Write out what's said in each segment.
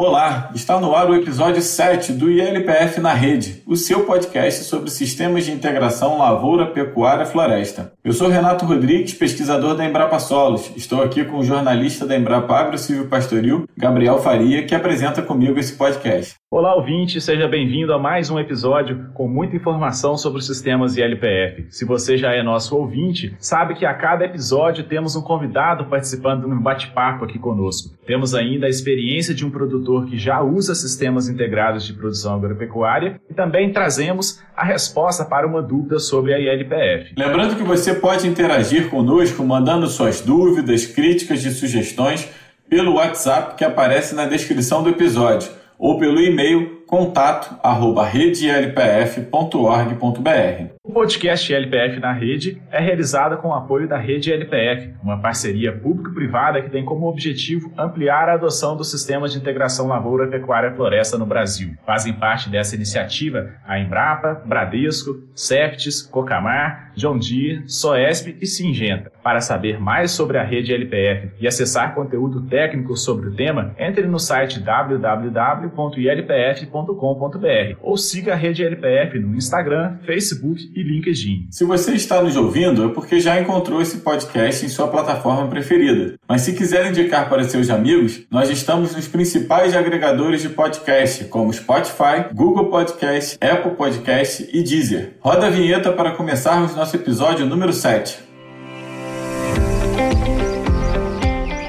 Olá, está no ar o episódio 7 do ILPF na Rede, o seu podcast sobre sistemas de integração lavoura, pecuária floresta. Eu sou Renato Rodrigues, pesquisador da Embrapa Solos. Estou aqui com o jornalista da Embrapa Agro Silvio Pastoril, Gabriel Faria, que apresenta comigo esse podcast. Olá, ouvinte, seja bem-vindo a mais um episódio com muita informação sobre os sistemas ILPF. Se você já é nosso ouvinte, sabe que a cada episódio temos um convidado participando no bate-papo aqui conosco. Temos ainda a experiência de um produtor que já usa sistemas integrados de produção agropecuária e também trazemos a resposta para uma dúvida sobre a ILPF. Lembrando que você pode interagir conosco mandando suas dúvidas, críticas e sugestões pelo WhatsApp que aparece na descrição do episódio ou pelo e-mail contato@redelpf.org.br. O podcast LPF na Rede é realizado com o apoio da Rede LPF, uma parceria público-privada que tem como objetivo ampliar a adoção dos sistemas de integração lavoura, pecuária e floresta no Brasil. Fazem parte dessa iniciativa a Embrapa, Bradesco, Septis, Cocamar, John Deere, Soesp e Singenta. Para saber mais sobre a Rede LPF e acessar conteúdo técnico sobre o tema, entre no site www.ilpf.com.br ou siga a Rede LPF no Instagram, Facebook e LinkedIn. Se você está nos ouvindo, é porque já encontrou esse podcast em sua plataforma preferida. Mas se quiser indicar para seus amigos, nós estamos nos principais agregadores de podcast, como Spotify, Google Podcast, Apple Podcast e Deezer. Roda a vinheta para começarmos nosso episódio número 7.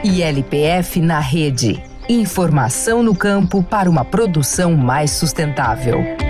ILPF na rede. Informação no campo para uma produção mais sustentável.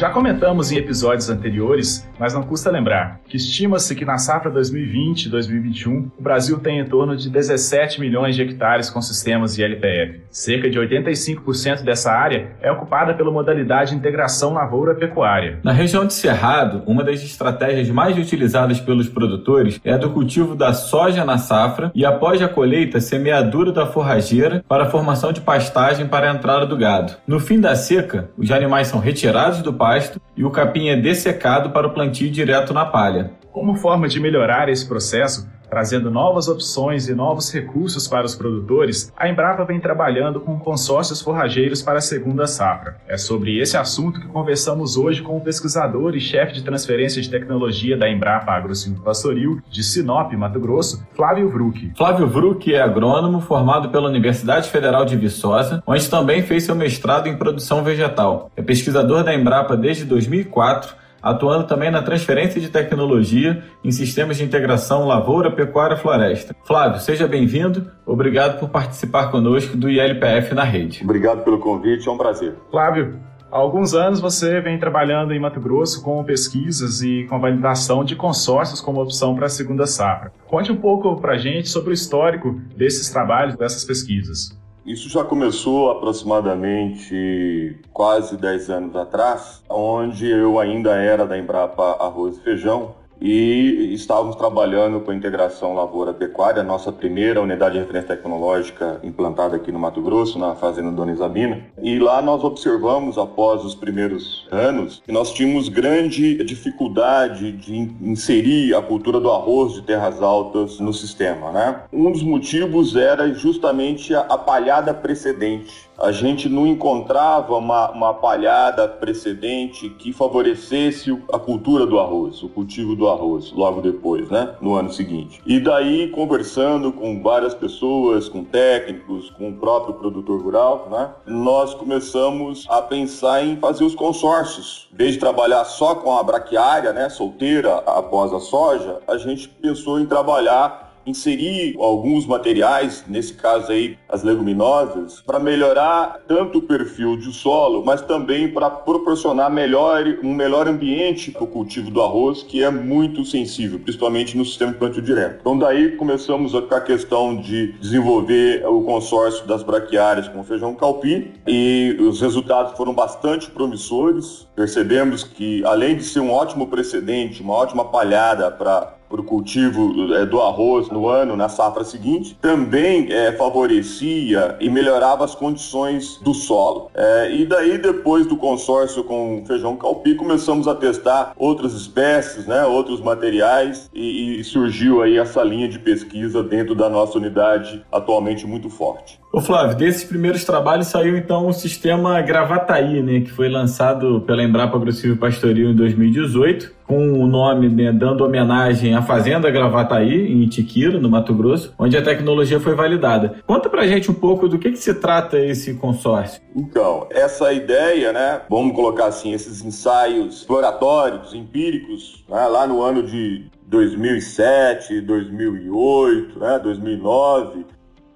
Já comentamos em episódios anteriores, mas não custa lembrar, que estima-se que na safra 2020-2021 o Brasil tem em torno de 17 milhões de hectares com sistemas de LPF. Cerca de 85% dessa área é ocupada pela modalidade integração lavoura-pecuária. Na região de Cerrado, uma das estratégias mais utilizadas pelos produtores é a do cultivo da soja na safra e após a colheita, semeadura da forrageira para a formação de pastagem para a entrada do gado. No fim da seca, os animais são retirados do pasto pasto e o capim é dessecado para o plantio direto na palha. Como forma de melhorar esse processo, trazendo novas opções e novos recursos para os produtores, a Embrapa vem trabalhando com consórcios forrageiros para a segunda safra. É sobre esse assunto que conversamos hoje com o pesquisador e chefe de transferência de tecnologia da Embrapa AgroSilvo Pastoril, de Sinop, Mato Grosso, Flávio Vruck. Flávio Vruck é agrônomo formado pela Universidade Federal de Viçosa, onde também fez seu mestrado em produção vegetal. É pesquisador da Embrapa desde 2004 atuando também na transferência de tecnologia em sistemas de integração lavoura, pecuária floresta. Flávio, seja bem-vindo. Obrigado por participar conosco do ILPF na rede. Obrigado pelo convite, é um prazer. Flávio, Há alguns anos você vem trabalhando em Mato Grosso com pesquisas e com validação de consórcios como opção para a segunda safra. Conte um pouco para a gente sobre o histórico desses trabalhos, dessas pesquisas. Isso já começou aproximadamente quase 10 anos atrás, onde eu ainda era da Embrapa Arroz e Feijão e estávamos trabalhando com a integração lavoura-pecuária, nossa primeira unidade de referência tecnológica implantada aqui no Mato Grosso, na fazenda Dona Isabina. E lá nós observamos, após os primeiros anos, que nós tínhamos grande dificuldade de inserir a cultura do arroz de terras altas no sistema. Né? Um dos motivos era justamente a palhada precedente a gente não encontrava uma, uma palhada precedente que favorecesse a cultura do arroz, o cultivo do arroz, logo depois, né? No ano seguinte. E daí, conversando com várias pessoas, com técnicos, com o próprio produtor rural, né? Nós começamos a pensar em fazer os consórcios. Desde trabalhar só com a braquiária, né? Solteira após a soja, a gente pensou em trabalhar inserir alguns materiais, nesse caso aí as leguminosas, para melhorar tanto o perfil de solo, mas também para proporcionar melhor, um melhor ambiente para o cultivo do arroz, que é muito sensível, principalmente no sistema plantio direto. Então daí começamos com a questão de desenvolver o consórcio das braquiárias com feijão calpi e os resultados foram bastante promissores. Percebemos que além de ser um ótimo precedente, uma ótima palhada para para o cultivo é, do arroz no ano, na safra seguinte, também é, favorecia e melhorava as condições do solo. É, e daí, depois do consórcio com feijão calpi, começamos a testar outras espécies, né, outros materiais e, e surgiu aí essa linha de pesquisa dentro da nossa unidade, atualmente muito forte. Ô Flávio, desses primeiros trabalhos saiu então o sistema Gravataí, né, que foi lançado pela Embrapa Agrocivil Pastoril em 2018, com o nome né, dando homenagem à Fazenda Gravataí, em Itiquira, no Mato Grosso, onde a tecnologia foi validada. Conta pra gente um pouco do que, que se trata esse consórcio. Então, essa ideia, né, vamos colocar assim, esses ensaios exploratórios, empíricos, né, lá no ano de 2007, 2008, né, 2009,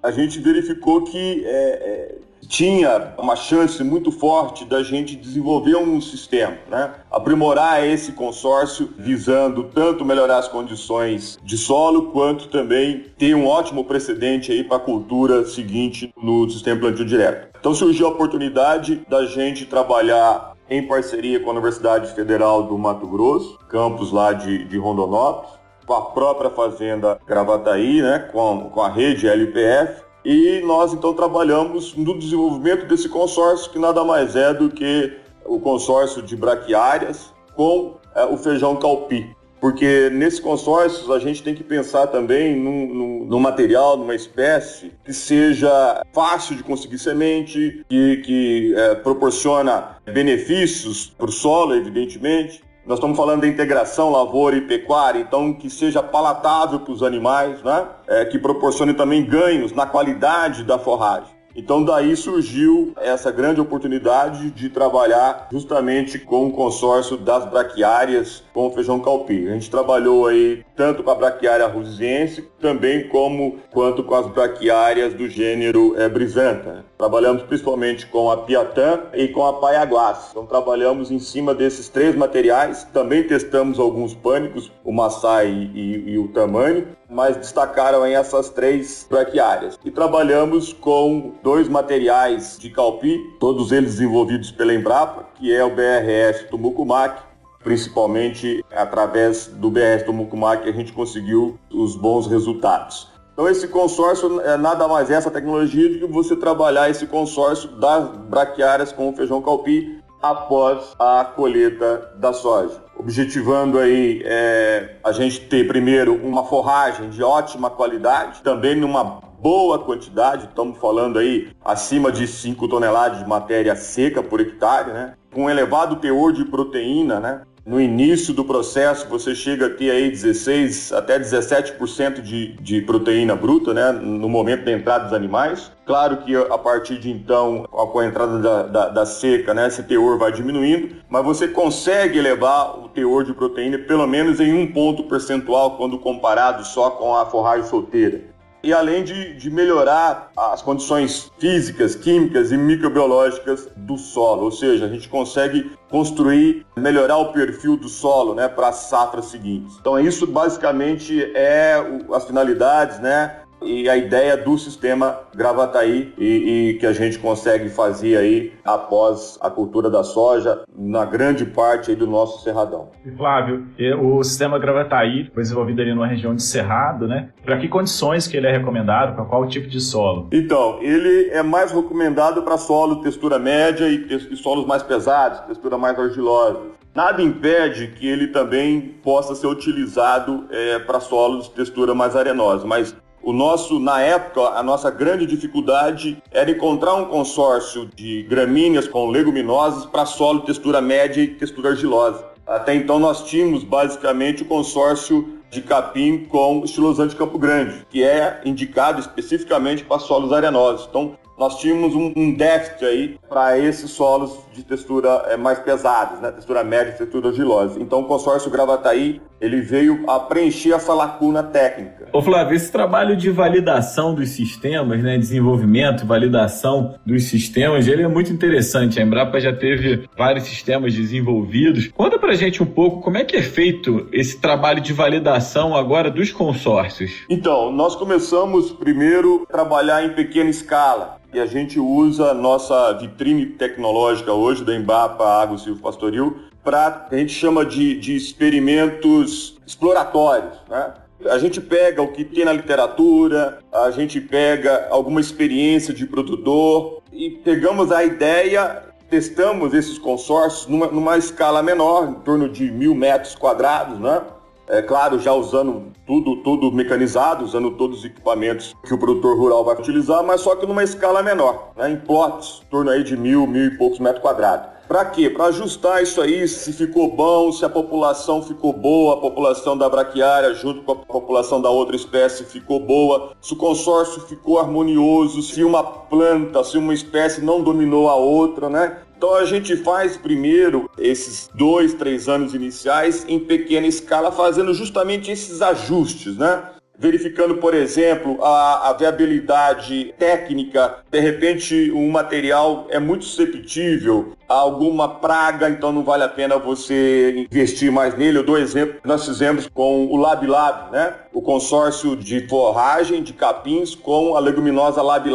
a gente verificou que é, é, tinha uma chance muito forte da gente desenvolver um sistema, né? aprimorar esse consórcio, visando tanto melhorar as condições de solo, quanto também ter um ótimo precedente aí para a cultura seguinte no sistema plantio direto. Então surgiu a oportunidade da gente trabalhar em parceria com a Universidade Federal do Mato Grosso, campus lá de, de Rondonópolis, com a própria fazenda Gravataí, né, com, com a rede LPF, e nós então trabalhamos no desenvolvimento desse consórcio, que nada mais é do que o consórcio de braquiárias com é, o feijão calpi. Porque nesse consórcio a gente tem que pensar também num, num, material, numa espécie que seja fácil de conseguir semente, que, que é, proporciona benefícios para o solo, evidentemente, nós estamos falando da integração lavoura e pecuária, então que seja palatável para os animais, né? É, que proporcione também ganhos na qualidade da forragem. Então daí surgiu essa grande oportunidade de trabalhar justamente com o consórcio das braquiárias com o feijão calpi. A gente trabalhou aí tanto com a braquiária rusiense, também como quanto com as braquiárias do gênero é, brisanta. Trabalhamos principalmente com a piatã e com a paiaguás. Então trabalhamos em cima desses três materiais. Também testamos alguns pânicos, o maçai e, e o tamanho, mas destacaram aí essas três braquiárias. E trabalhamos com dois materiais de calpi, todos eles desenvolvidos pela Embrapa, que é o BRS Tumucumac principalmente através do BRS Tumucumac a gente conseguiu os bons resultados. Então esse consórcio é nada mais é essa tecnologia do que você trabalhar esse consórcio das braquiárias com o feijão calpi após a colheita da soja. Objetivando aí é, a gente ter primeiro uma forragem de ótima qualidade, também numa boa quantidade, estamos falando aí acima de 5 toneladas de matéria seca por hectare, né? com elevado teor de proteína, né? No início do processo, você chega a ter aí 16 até 17% de, de proteína bruta, né? No momento da entrada dos animais. Claro que a partir de então, com a entrada da, da, da, seca, né, esse teor vai diminuindo, mas você consegue elevar o teor de proteína pelo menos em um ponto percentual quando comparado só com a forragem solteira e além de, de, melhorar as condições físicas, químicas e microbiológicas do solo, ou seja, a gente consegue construir, melhorar o perfil do solo, né, para as safras seguintes. Então isso basicamente é as finalidades, né, e a ideia do sistema Gravataí e, e, que a gente consegue fazer aí após a cultura da soja na grande parte do nosso cerradão. E Flávio, o sistema Gravataí foi desenvolvido ali numa região de cerrado, né? Para que condições que ele é recomendado, para qual tipo de solo? Então, ele é mais recomendado para solo textura média e, e solos mais pesados, textura mais argilosa. Nada impede que ele também possa ser utilizado é, para solos de textura mais arenosa, mas o nosso, na época, a nossa grande dificuldade era encontrar um consórcio de gramíneas com leguminosas para solo textura média e textura argilosa. Até então nós tínhamos basicamente o consórcio de capim com estilosante Campo Grande, que é indicado especificamente para solos arenosos. Então nós tínhamos um, um déficit aí para esses solos de textura é, mais pesados, né? textura média textura argilosa. Então o consórcio Gravataí ele veio a preencher essa lacuna técnica. Ô Flávio, esse trabalho de validação dos sistemas, né, desenvolvimento, validação dos sistemas, ele é muito interessante. A Embrapa já teve vários sistemas desenvolvidos. Conta pra gente um pouco como é que é feito esse trabalho de validação agora dos consórcios. Então, nós começamos primeiro a trabalhar em pequena escala e a gente usa a nossa vitrine tecnológica hoje da Embrapa Água Silvio Pastoril para a gente chama de, de experimentos exploratórios, né? A gente pega o que tem na literatura, a gente pega alguma experiência de produtor e pegamos a ideia, testamos esses consórcios numa, numa escala menor, em torno de mil metros quadrados, né? É claro, já usando tudo, tudo mecanizado, usando todos os equipamentos que o produtor rural vai utilizar, mas só que numa escala menor, né? em plots, em torno aí de mil, mil e poucos metros quadrados. Para quê? Para ajustar isso aí, se ficou bom, se a população ficou boa, a população da braquiária junto com a população da outra espécie ficou boa, se o consórcio ficou harmonioso, se uma planta, se uma espécie não dominou a outra, né? Então a gente faz primeiro esses dois, três anos iniciais em pequena escala, fazendo justamente esses ajustes, né? verificando, por exemplo, a, a, viabilidade técnica. De repente, um material é muito susceptível alguma praga, então não vale a pena você investir mais nele. Eu dou exemplo nós fizemos com o Lab né? O consórcio de forragem de capins com a leguminosa Lab.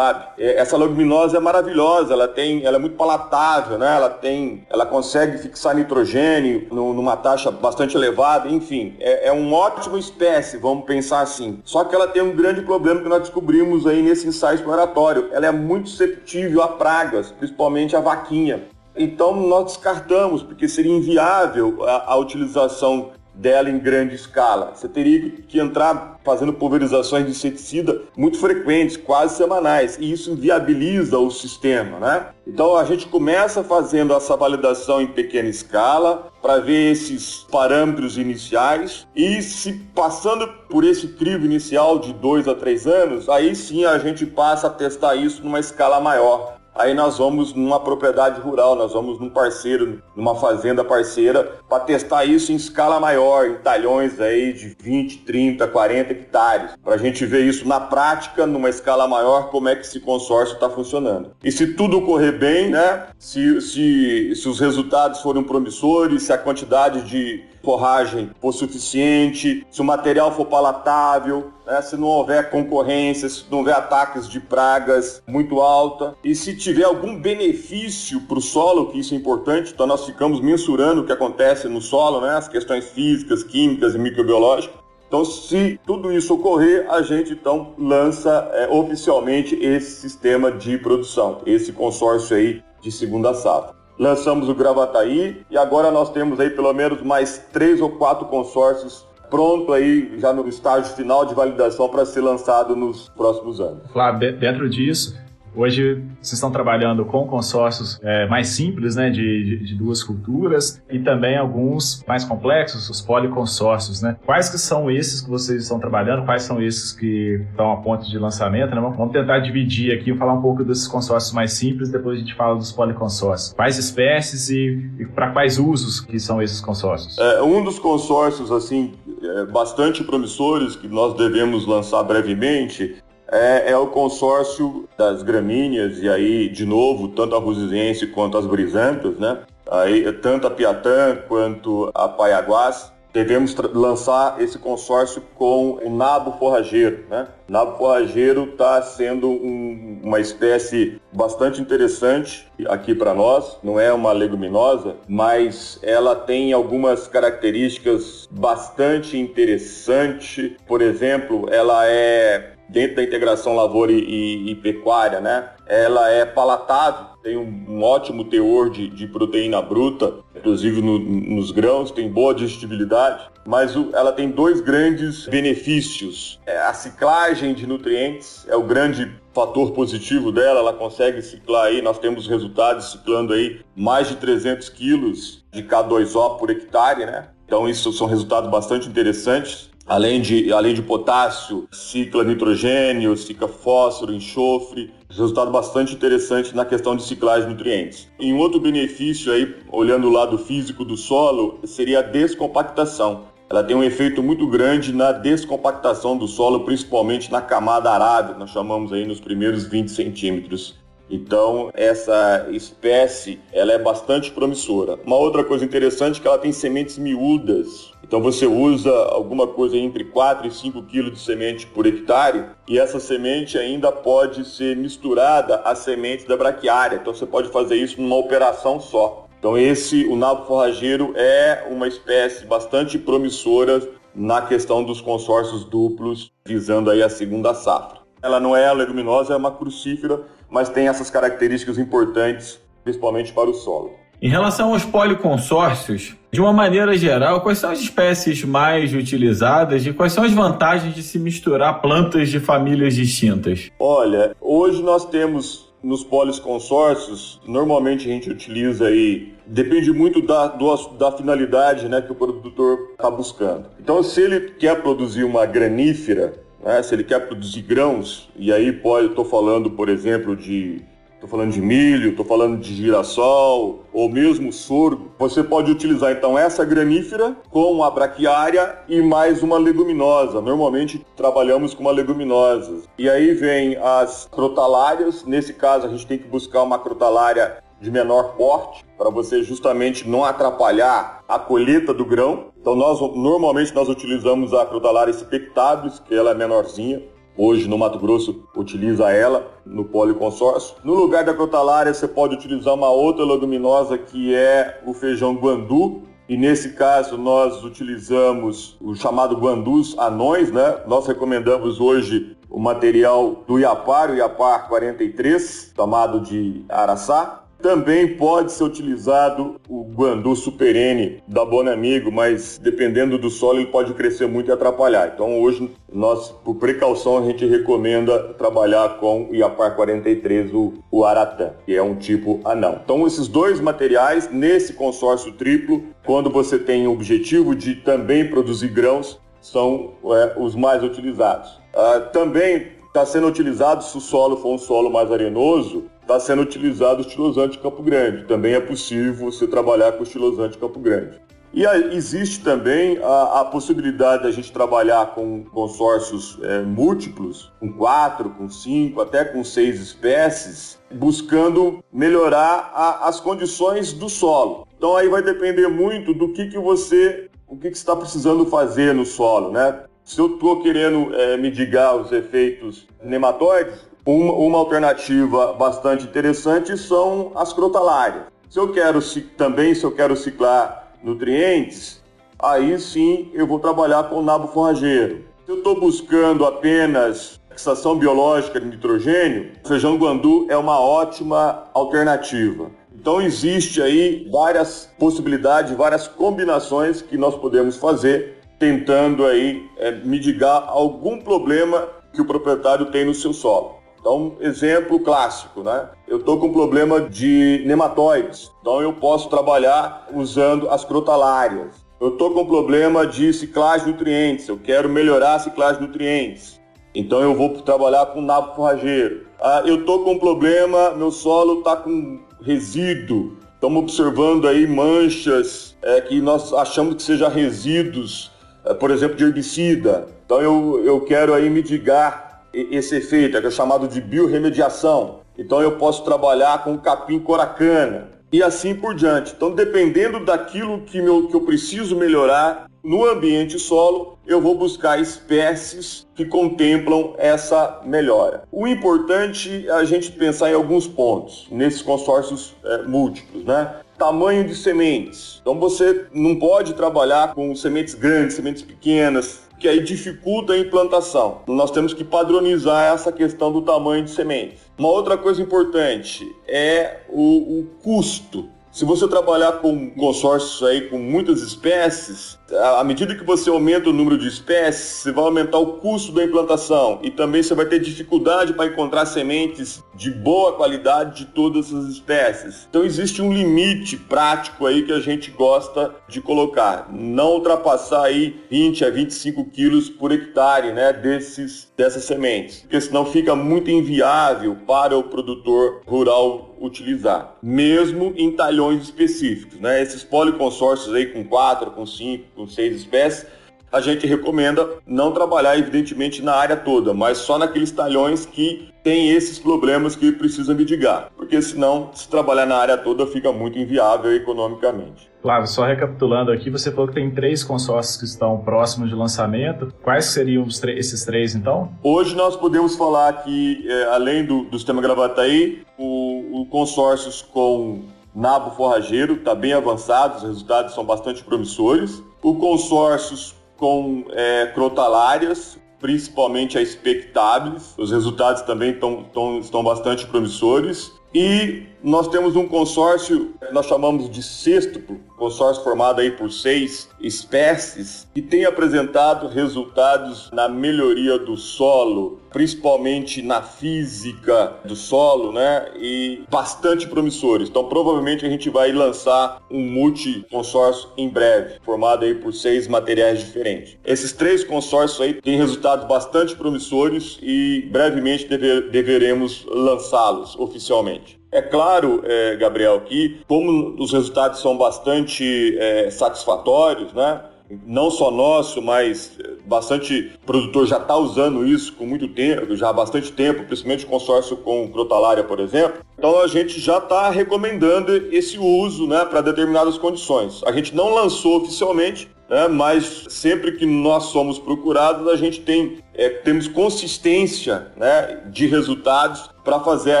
É, essa leguminosa é maravilhosa, ela tem, ela é muito palatável, né? Ela tem, ela consegue fixar nitrogênio numa taxa bastante elevada, enfim, é, é uma ótima espécie, vamos pensar assim. Só que ela tem um grande problema que nós descobrimos aí nesse ensaio exploratório. Ela é muito susceptível a pragas, principalmente a vaquinha. Então nós descartamos, porque seria inviável a, a utilização dela em grande escala. Você teria que entrar fazendo pulverizações de inseticida muito frequentes, quase semanais, e isso viabiliza o sistema, né? Então a gente começa fazendo essa validação em pequena escala para ver esses parâmetros iniciais e se passando por esse crivo inicial de dois a três anos, aí sim a gente passa a testar isso numa escala maior aí nós vamos numa propriedade rural, nós vamos num parceiro, numa fazenda parceira, para testar isso em escala maior, em talhões aí de 20, 30, 40 hectares, para a gente ver isso na prática, numa escala maior, como é que esse consórcio está funcionando. E se tudo correr bem, né, se, se, se os resultados forem promissores, se a quantidade de forragem for suficiente, se o material for palatável, né, se não houver concorrência, se não houver ataques de pragas muito alta. E se tiver algum benefício para o solo, que isso é importante, então nós ficamos mensurando o que acontece no solo, né, as questões físicas, químicas e microbiológicas. Então, se tudo isso ocorrer, a gente então lança é, oficialmente esse sistema de produção, esse consórcio aí de segunda safra lançamos o Gravataí e agora nós temos aí pelo menos mais três ou quatro consórcios pronto aí já no estágio final de validação para ser lançado nos próximos anos. Flávio, dentro disso, Hoje vocês estão trabalhando com consórcios é, mais simples, né, de, de, duas culturas e também alguns mais complexos, os policonsórcios, né? Quais que são esses que vocês estão trabalhando? Quais são esses que estão a ponto de lançamento? Né? Vamos tentar dividir aqui, falar um pouco desses consórcios mais simples, depois a gente fala dos policonsórcios. Quais espécies e, e para quais usos que são esses consórcios? É, um dos consórcios assim é, bastante promissores que nós devemos lançar brevemente é, é, o consórcio das gramíneas, e aí, de novo, tanto a rusizense quanto as brisantas, né? Aí, tanto a piatã quanto a paiaguás, devemos lançar esse consórcio com o nabo forrageiro, né? O nabo forrageiro está sendo um, uma espécie bastante interessante aqui para nós. Não é uma leguminosa, mas ela tem algumas características bastante interessantes. Por exemplo, ela é dentro da integração lavoura e, e, e pecuária, né? Ela é palatável, tem um, um ótimo teor de, de, proteína bruta, inclusive no, nos grãos, tem boa digestibilidade, mas o, ela tem dois grandes benefícios. É a ciclagem de nutrientes é o grande fator positivo dela, ela consegue ciclar aí, nós temos resultados ciclando aí mais de 300 quilos de K2O por hectare, né? Então isso são resultados bastante interessantes. Além de, além de potássio, cicla nitrogênio, cicla fósforo, enxofre, resultado bastante interessante na questão de ciclagem de nutrientes. E um outro benefício aí, olhando o lado físico do solo, seria a descompactação. Ela tem um efeito muito grande na descompactação do solo, principalmente na camada arável, nós chamamos aí nos primeiros 20 centímetros. Então, essa espécie, ela é bastante promissora. Uma outra coisa interessante é que ela tem sementes miúdas, então você usa alguma coisa entre 4 e 5 quilos de semente por hectare e essa semente ainda pode ser misturada à semente da braquiária. Então você pode fazer isso numa operação só. Então esse, o nabo forrageiro é uma espécie bastante promissora na questão dos consórcios duplos, visando aí a segunda safra. Ela não é leguminosa, é uma crucífera, mas tem essas características importantes, principalmente para o solo. Em relação aos policonsórcios, de uma maneira geral, quais são as espécies mais utilizadas e quais são as vantagens de se misturar plantas de famílias distintas? Olha, hoje nós temos nos polisconsórcios, normalmente a gente utiliza aí, depende muito da, do, da finalidade né, que o produtor está buscando. Então, se ele quer produzir uma granífera, né, se ele quer produzir grãos, e aí pode, estou falando, por exemplo, de Estou falando de milho, estou falando de girassol ou mesmo sorgo. Você pode utilizar então essa granífera com a braquiária e mais uma leguminosa. Normalmente trabalhamos com uma leguminosa. E aí vem as crotalárias. Nesse caso a gente tem que buscar uma crotalária de menor porte para você justamente não atrapalhar a colheita do grão. Então nós normalmente nós utilizamos a crotalária spectabilis, que ela é menorzinha Hoje no Mato Grosso utiliza ela no policonsórcio. No lugar da crotalária você pode utilizar uma outra leguminosa que é o feijão guandu. E nesse caso nós utilizamos o chamado guandus anões, né? Nós recomendamos hoje o material do Iapar, o Iapar 43, chamado de araçá. Também pode ser utilizado o guandu superene da Bonamigo, mas dependendo do solo ele pode crescer muito e atrapalhar. Então hoje nós, por precaução, a gente recomenda trabalhar com o Iapar 43, o, o Aratã, que é um tipo anão. Então esses dois materiais, nesse consórcio triplo, quando você tem o objetivo de também produzir grãos, são é, os mais utilizados. Uh, também está sendo utilizado, se o solo for um solo mais arenoso, está sendo utilizado o estilosante Campo Grande. Também é possível você trabalhar com o estilosante Campo Grande. E existe também a, a, possibilidade da gente trabalhar com consórcios é, múltiplos, com quatro, com cinco, até com seis espécies, buscando melhorar a, as condições do solo. Então aí vai depender muito do que, que você, o que, que está precisando fazer no solo, né? Se eu estou querendo é, mitigar os efeitos nematóides, uma, uma alternativa bastante interessante são as crotalárias. Se eu quero também, se eu quero ciclar nutrientes, aí sim eu vou trabalhar com o nabo forrageiro. Se eu estou buscando apenas fixação biológica de nitrogênio, feijão guandu é uma ótima alternativa. Então existe aí várias possibilidades, várias combinações que nós podemos fazer tentando aí é, mitigar algum problema que o proprietário tem no seu solo. Então, exemplo clássico, né? Eu estou com problema de nematóides, então eu posso trabalhar usando as crotalárias. Eu estou com problema de ciclagem de nutrientes, eu quero melhorar a ciclagem de nutrientes. Então eu vou trabalhar com nabo forrageiro. Ah, eu estou com problema, meu solo está com resíduo. Estamos observando aí manchas é, que nós achamos que sejam resíduos, é, por exemplo, de herbicida. Então eu, eu quero aí mitigar esse efeito, que é chamado de biorremediação. Então eu posso trabalhar com capim coracana e assim por diante. Então, dependendo daquilo que, meu, que eu preciso melhorar no ambiente solo, eu vou buscar espécies que contemplam essa melhora. O importante é a gente pensar em alguns pontos nesses consórcios é, múltiplos, né? Tamanho de sementes. Então você não pode trabalhar com sementes grandes, sementes pequenas, que aí dificulta a implantação. Nós temos que padronizar essa questão do tamanho de sementes. Uma outra coisa importante é o, o custo. Se você trabalhar com consórcios aí com muitas espécies, à medida que você aumenta o número de espécies, você vai aumentar o custo da implantação e também você vai ter dificuldade para encontrar sementes de boa qualidade de todas as espécies. Então existe um limite prático aí que a gente gosta de colocar, não ultrapassar aí 20 a 25 quilos por hectare, né, desses dessas sementes, porque senão fica muito inviável para o produtor rural utilizar, mesmo em talhões específicos. Né? Esses policonsórcios aí com quatro, com cinco, com seis espécies, a gente recomenda não trabalhar, evidentemente, na área toda, mas só naqueles talhões que tem esses problemas que precisa mitigar, porque senão, se trabalhar na área toda, fica muito inviável economicamente. Flávio, só recapitulando aqui, você falou que tem três consórcios que estão próximos de lançamento. Quais seriam esses três, então? Hoje nós podemos falar que, é, além do, do sistema Gravataí, o, o consórcios com nabo forrageiro, está bem avançado, os resultados são bastante promissores. O consórcio com é, crotalárias, principalmente a expectáveis, os resultados também tão, tão, estão bastante promissores. E nós temos um consórcio nós chamamos de sextuplo, consórcio formado aí por seis espécies, que tem apresentado resultados na melhoria do solo, principalmente na física do solo, né? E bastante promissores. Então, provavelmente a gente vai lançar um multi-consórcio em breve, formado aí por seis materiais diferentes. Esses três consórcios aí têm resultados bastante promissores e brevemente deve, deveremos lançá-los oficialmente. É claro, é, Gabriel, que como os resultados são bastante é, satisfatórios, né? Não só nosso, mas é, bastante produtor já está usando isso com muito tempo, já há bastante tempo, principalmente consórcio com crotalária, por exemplo. Então a gente já está recomendando esse uso né, para determinadas condições. A gente não lançou oficialmente, né, mas sempre que nós somos procurados, a gente tem é, temos consistência né, de resultados para fazer a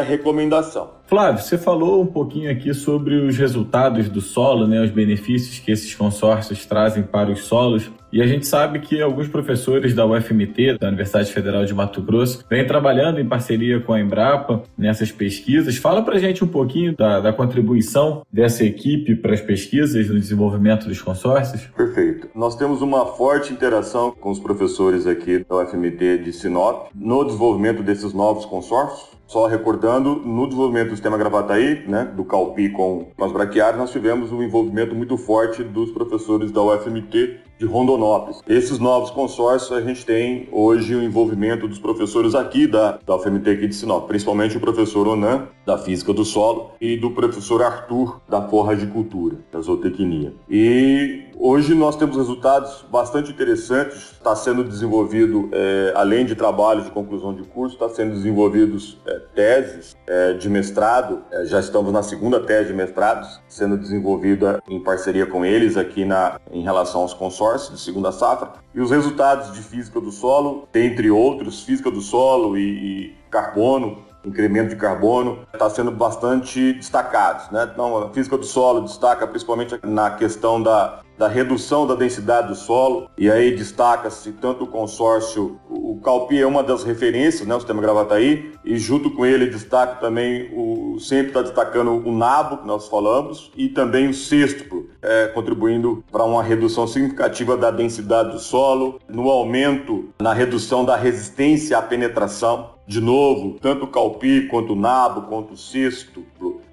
recomendação. Flávio, você falou um pouquinho aqui sobre os resultados do solo, né, os benefícios que esses consórcios trazem para os solos. E a gente sabe que alguns professores da UFMT, da Universidade Federal de Mato Grosso, vêm trabalhando em parceria com a Embrapa nessas pesquisas. Fala para a gente um pouquinho da, da contribuição dessa equipe para as pesquisas no desenvolvimento dos consórcios. Perfeito. Nós temos uma forte interação com os professores aqui da UFMT de Sinop no desenvolvimento desses novos consórcios. Só recordando, no desenvolvimento do sistema Gravataí, né, do Calpi com as braquiárias, nós tivemos um envolvimento muito forte dos professores da UFMT de Rondonópolis. Esses novos consórcios, a gente tem hoje o envolvimento dos professores aqui da, da UFMT aqui de Sinop, principalmente o professor Onan, da Física do Solo, e do professor Arthur, da Forra de Cultura, da Zootecnia. E hoje nós temos resultados bastante interessantes, está sendo desenvolvido, é, além de trabalhos de conclusão de curso, está sendo desenvolvidos é, teses é, de mestrado, é, já estamos na segunda tese de mestrado, sendo desenvolvida em parceria com eles aqui na, em relação aos consórcios de segunda safra e os resultados de física do solo, dentre outros, física do solo e, e carbono, incremento de carbono, está sendo bastante destacados. Né? Então, a física do solo destaca principalmente na questão da, da redução da densidade do solo, e aí destaca-se tanto o consórcio, o Calpi é uma das referências, né, o sistema Gravataí, e junto com ele destaca também, o sempre está destacando o nabo, que nós falamos, e também o sexto, é, contribuindo para uma redução significativa da densidade do solo, no aumento na redução da resistência à penetração, de novo, tanto o calpi quanto o nabo, quanto o cisto,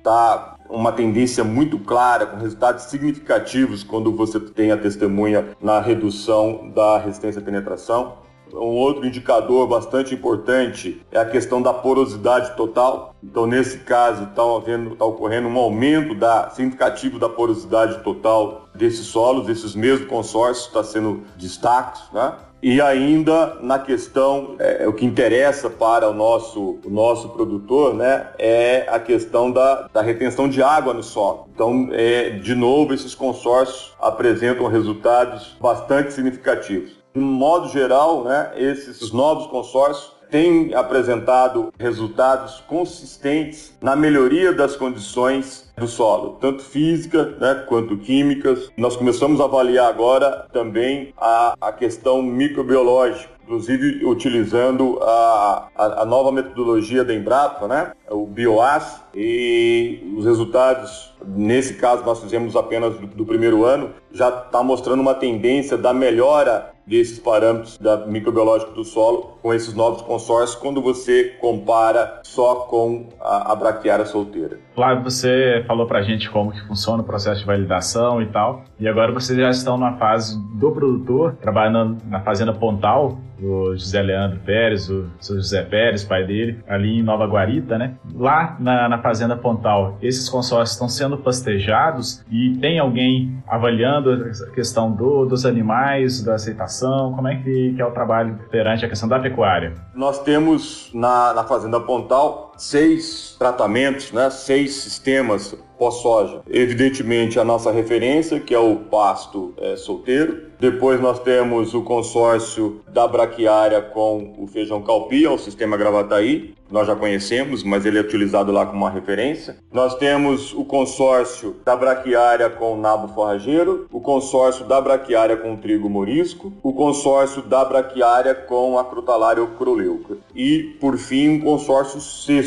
tá uma tendência muito clara, com resultados significativos quando você tem a testemunha na redução da resistência à penetração. Um outro indicador bastante importante é a questão da porosidade total. Então, nesse caso, está tá ocorrendo um aumento da, significativo da porosidade total desses solos, desses mesmos consórcios, está sendo destaque. Né? E ainda na questão, é, o que interessa para o nosso, o nosso produtor, né, é a questão da, da retenção de água no solo. Então, é, de novo, esses consórcios apresentam resultados bastante significativos. De modo geral, né, esses novos consórcios têm apresentado resultados consistentes na melhoria das condições do solo, tanto física né, quanto químicas. Nós começamos a avaliar agora também a, a questão microbiológica, inclusive utilizando a, a, a, nova metodologia da Embrapa, né, o BioAS, e os resultados, nesse caso nós fizemos apenas do, do primeiro ano, já está mostrando uma tendência da melhora desses parâmetros da microbiológico do solo com esses novos consórcios quando você compara só com a, a braquiária solteira. Flávio, você falou para a gente como que funciona o processo de validação e tal, e agora vocês já estão na fase do produtor, trabalhando na fazenda Pontal, do José Leandro Pérez, o seu José Pérez, pai dele, ali em Nova Guarita, né? Lá na, na fazenda Pontal, esses consórcios estão sendo pastejados e tem alguém avaliando a questão do, dos animais, da aceitação, como é que, que é o trabalho perante a questão da pecuária? Nós temos na, na fazenda Pontal seis tratamentos, né, seis sistemas pós-soja. Evidentemente, a nossa referência, que é o pasto é, solteiro. Depois nós temos o consórcio da braquiária com o feijão calpia, o sistema Gravataí. Nós já conhecemos, mas ele é utilizado lá como uma referência. Nós temos o consórcio da braquiária com o nabo forrageiro, o consórcio da braquiária com o trigo morisco, o consórcio da braquiária com a crutalária croleuca. E, por fim, um consórcio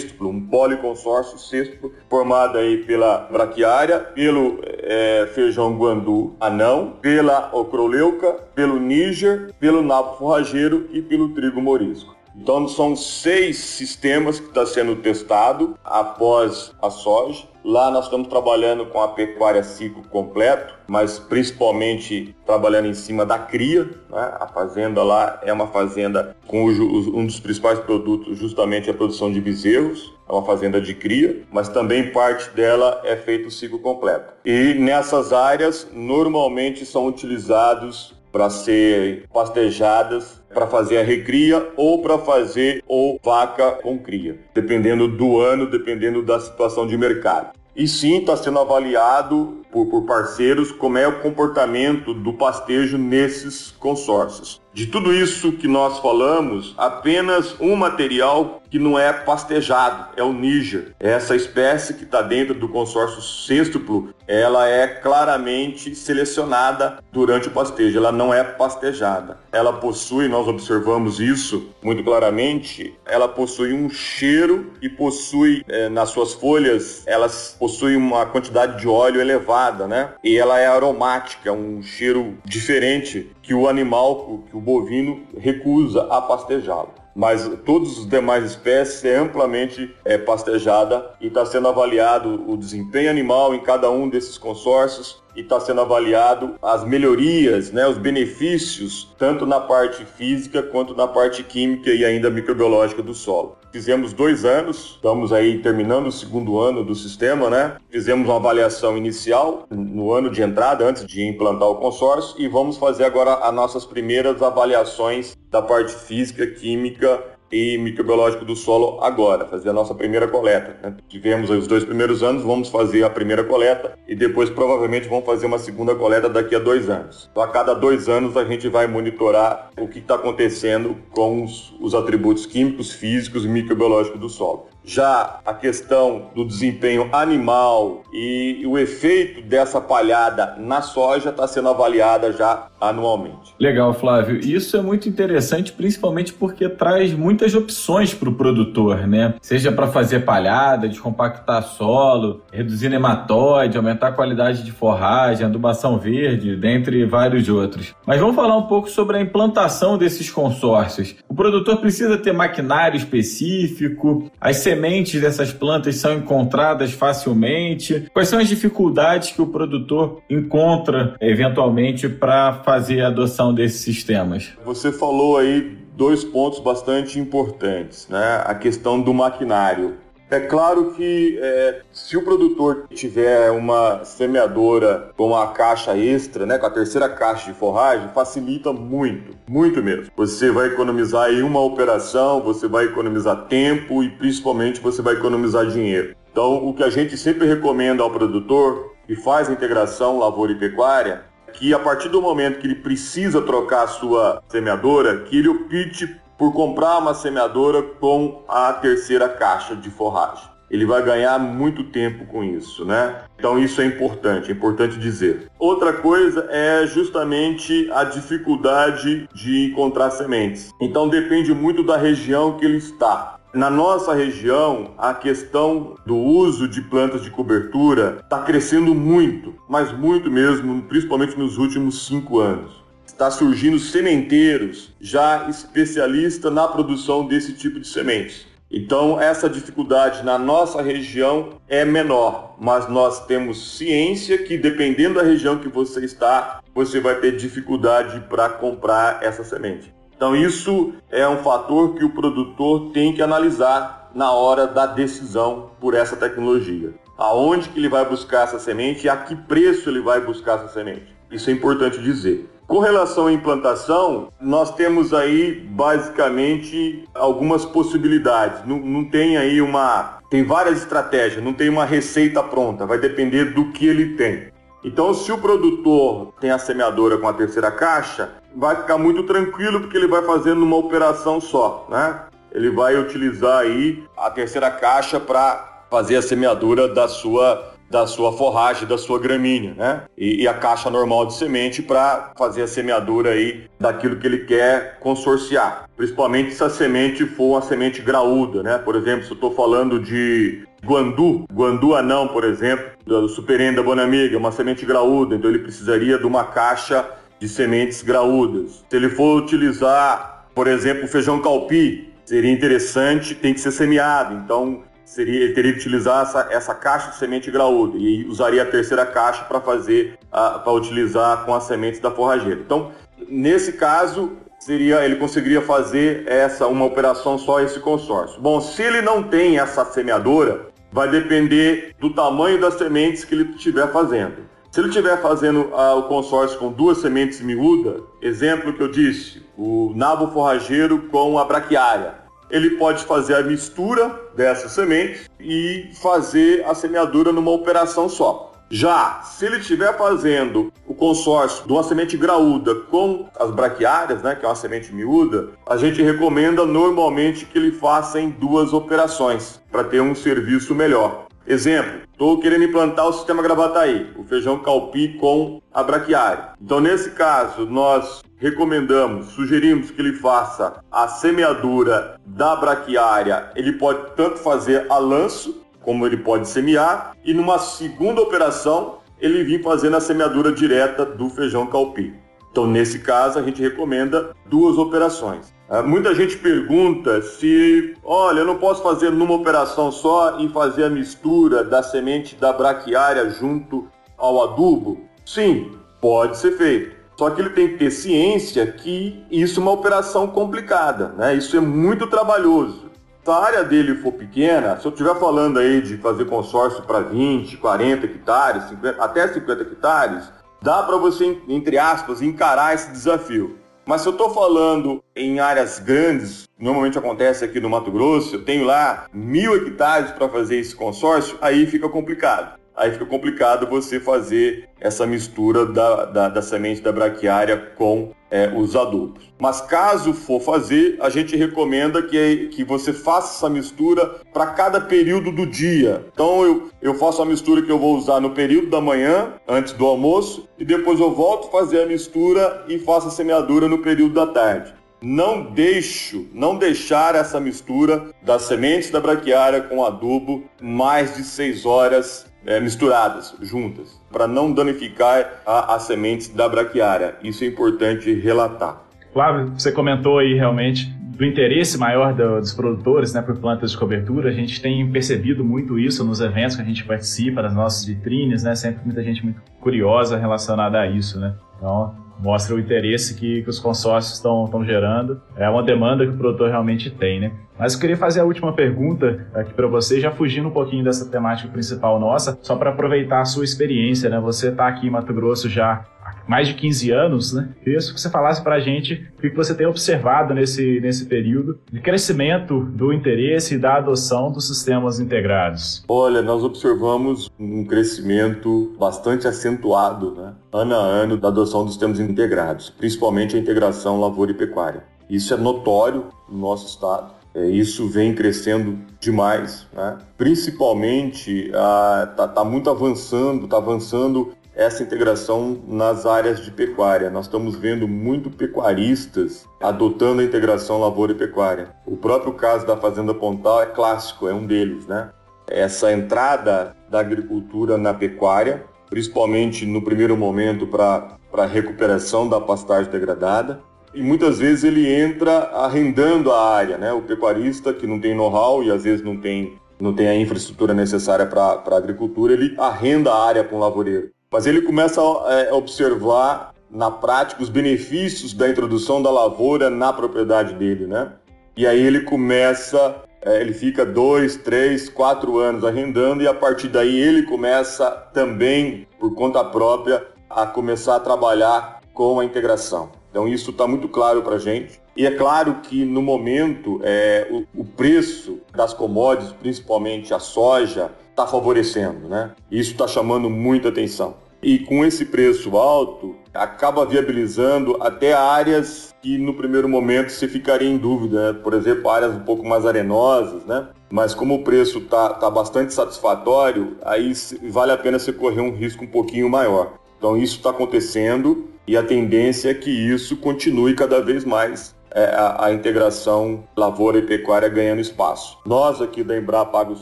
sextuplo, um policonsórcio sextuplo, formado aí pela braquiária, pelo é, feijão guandu anão, pela ocroleuca, pelo níger, pelo nabo forrageiro e pelo trigo morisco. Então são seis sistemas que está sendo testado após a soja. Lá nós estamos trabalhando com a pecuária ciclo completo, mas principalmente trabalhando em cima da cria. Né? A fazenda lá é uma fazenda cujo um dos principais produtos justamente é a produção de bezerros. É uma fazenda de cria, mas também parte dela é feito ciclo completo. E nessas áreas normalmente são utilizados para serem pastejadas para fazer a recria ou para fazer ou vaca com cria, dependendo do ano, dependendo da situação de mercado. E sim, está sendo avaliado por, por parceiros como é o comportamento do pastejo nesses consórcios. De tudo isso que nós falamos, apenas um material que não é pastejado é o Níger. Essa espécie que está dentro do consórcio sextuplo, ela é claramente selecionada durante o pastejo, ela não é pastejada. Ela possui, nós observamos isso muito claramente, ela possui um cheiro e possui é, nas suas folhas, elas possuem uma quantidade de óleo elevada, né? E ela é aromática, um cheiro diferente que o animal, que o bovino recusa a pastejá-lo. Mas todos os demais espécies é amplamente é, pastejada e está sendo avaliado o desempenho animal em cada um desses consórcios e está sendo avaliado as melhorias, né, os benefícios, tanto na parte física quanto na parte química e ainda microbiológica do solo. Fizemos dois anos, estamos aí terminando o segundo ano do sistema, né? Fizemos uma avaliação inicial no ano de entrada, antes de implantar o consórcio, e vamos fazer agora as nossas primeiras avaliações da parte física, química e microbiológico do solo agora, fazer a nossa primeira coleta. Né? Tivemos os dois primeiros anos, vamos fazer a primeira coleta e depois provavelmente vamos fazer uma segunda coleta daqui a dois anos. Então, a cada dois anos a gente vai monitorar o que está acontecendo com os, os atributos químicos, físicos e microbiológicos do solo. Já a questão do desempenho animal e o efeito dessa palhada na soja está sendo avaliada já anualmente. Legal, Flávio. Isso é muito interessante, principalmente porque traz muitas opções para o produtor, né? Seja para fazer palhada, descompactar solo, reduzir nematóide, aumentar a qualidade de forragem, adubação verde, dentre vários outros. Mas vamos falar um pouco sobre a implantação desses consórcios. O produtor precisa ter maquinário específico, as sementes dessas plantas são encontradas facilmente? Quais são as dificuldades que o produtor encontra eventualmente para fazer a adoção desses sistemas? Você falou aí dois pontos bastante importantes, né? A questão do maquinário. É claro que é, se o produtor tiver uma semeadora com uma caixa extra, né, com a terceira caixa de forragem, facilita muito, muito mesmo. Você vai economizar em uma operação, você vai economizar tempo e principalmente você vai economizar dinheiro. Então, o que a gente sempre recomenda ao produtor que faz integração lavoura e pecuária que a partir do momento que ele precisa trocar a sua semeadora, que ele opte por comprar uma semeadora com a terceira caixa de forragem. Ele vai ganhar muito tempo com isso, né? Então isso é importante, é importante dizer. Outra coisa é justamente a dificuldade de encontrar sementes. Então depende muito da região que ele está. Na nossa região, a questão do uso de plantas de cobertura está crescendo muito, mas muito mesmo, principalmente nos últimos cinco anos está surgindo sementeiros já especialistas na produção desse tipo de sementes. Então, essa dificuldade na nossa região é menor, mas nós temos ciência que, dependendo da região que você está, você vai ter dificuldade para comprar essa semente. Então, isso é um fator que o produtor tem que analisar na hora da decisão por essa tecnologia. Aonde que ele vai buscar essa semente e a que preço ele vai buscar essa semente. Isso é importante dizer. Com relação à implantação, nós temos aí basicamente algumas possibilidades. Não, não, tem aí uma. Tem várias estratégias, não tem uma receita pronta, vai depender do que ele tem. Então, se o produtor tem a semeadora com a terceira caixa, vai ficar muito tranquilo porque ele vai fazendo uma operação só, né? Ele vai utilizar aí a terceira caixa para fazer a semeadura da sua da sua forragem, da sua gramínea, né? E, e a caixa normal de semente para fazer a semeadura aí daquilo que ele quer consorciar. Principalmente se a semente for uma semente graúda, né? Por exemplo, se eu estou falando de guandu, guandu anão, por exemplo, do superenda bonamiga, uma semente graúda, então ele precisaria de uma caixa de sementes graúdas. Se ele for utilizar, por exemplo, feijão calpi, seria interessante, tem que ser semeado. Então, seria, teria que utilizar essa, essa caixa de semente graúda e usaria a terceira caixa para fazer, para utilizar com as sementes da forrageira. Então, nesse caso, seria ele conseguiria fazer essa uma operação só esse consórcio. Bom, se ele não tem essa semeadora, vai depender do tamanho das sementes que ele estiver fazendo. Se ele estiver fazendo ah, o consórcio com duas sementes miúdas, exemplo que eu disse, o nabo forrageiro com a braquiária, ele pode fazer a mistura dessas sementes e fazer a semeadura numa operação só. Já se ele estiver fazendo o consórcio de uma semente graúda com as braquiárias, né, que é uma semente miúda, a gente recomenda normalmente que ele faça em duas operações para ter um serviço melhor. Exemplo, estou querendo implantar o sistema Gravataí, o feijão calpi com a braquiária. Então, nesse caso, nós recomendamos, sugerimos que ele faça a semeadura da braquiária. Ele pode tanto fazer a lanço, como ele pode semear, e numa segunda operação, ele vir fazendo a semeadura direta do feijão calpi. Então, nesse caso, a gente recomenda duas operações. Ah, muita gente pergunta se, olha, eu não posso fazer numa operação só e fazer a mistura da semente da braquiária junto ao adubo? Sim, pode ser feito. Só que ele tem que ter ciência que isso é uma operação complicada, né? Isso é muito trabalhoso. Se a área dele for pequena, se eu estiver falando aí de fazer consórcio para 20, 40 hectares, 50, até 50 hectares, dá para você, entre aspas, encarar esse desafio. Mas se eu estou falando em áreas grandes, normalmente acontece aqui no Mato Grosso, eu tenho lá mil hectares para fazer esse consórcio, aí fica complicado aí fica complicado você fazer essa mistura da, da, da semente da braquiária com é, os adubos. Mas caso for fazer, a gente recomenda que, que você faça essa mistura para cada período do dia. Então eu, eu faço a mistura que eu vou usar no período da manhã, antes do almoço, e depois eu volto a fazer a mistura e faço a semeadura no período da tarde não deixo, não deixar essa mistura das sementes da braquiária com adubo mais de 6 horas é, misturadas, juntas, para não danificar as sementes da braquiária. Isso é importante relatar. Flávio, você comentou aí realmente do interesse maior do, dos produtores né, por plantas de cobertura. A gente tem percebido muito isso nos eventos que a gente participa, nas nossas vitrines, né? Sempre muita gente muito curiosa relacionada a isso, né? Então, mostra o interesse que, que os consórcios estão gerando. É uma demanda que o produtor realmente tem, né? Mas eu queria fazer a última pergunta aqui para você, já fugindo um pouquinho dessa temática principal nossa, só para aproveitar a sua experiência, né? Você está aqui em Mato Grosso já mais de 15 anos, né? Queria que você falasse para a gente o que você tem observado nesse, nesse período de crescimento do interesse e da adoção dos sistemas integrados. Olha, nós observamos um crescimento bastante acentuado, né? ano a ano, da adoção dos sistemas integrados, principalmente a integração lavoura e pecuária. Isso é notório no nosso estado. É, isso vem crescendo demais, né? principalmente está tá muito avançando, está avançando essa integração nas áreas de pecuária. Nós estamos vendo muito pecuaristas adotando a integração lavoura e pecuária. O próprio caso da Fazenda Pontal é clássico, é um deles, né? Essa entrada da agricultura na pecuária, principalmente no primeiro momento para a recuperação da pastagem degradada, e muitas vezes ele entra arrendando a área, né? O pecuarista que não tem know-how e às vezes não tem, não tem a infraestrutura necessária para a agricultura, ele arrenda a área para um lavoureiro mas ele começa é, a observar na prática os benefícios da introdução da lavoura na propriedade dele, né? E aí ele começa, é, ele fica dois, três, quatro anos arrendando e a partir daí ele começa também, por conta própria, a começar a trabalhar com a integração. Então isso está muito claro para a gente. E é claro que no momento é, o, o preço das commodities, principalmente a soja, está favorecendo, né? Isso está chamando muita atenção. E com esse preço alto, acaba viabilizando até áreas que no primeiro momento você ficaria em dúvida, né? por exemplo, áreas um pouco mais arenosas, né? Mas como o preço está tá bastante satisfatório, aí vale a pena você correr um risco um pouquinho maior. Então isso está acontecendo e a tendência é que isso continue cada vez mais é, a, a, integração lavoura e pecuária ganhando espaço. Nós aqui da Embrapa Agro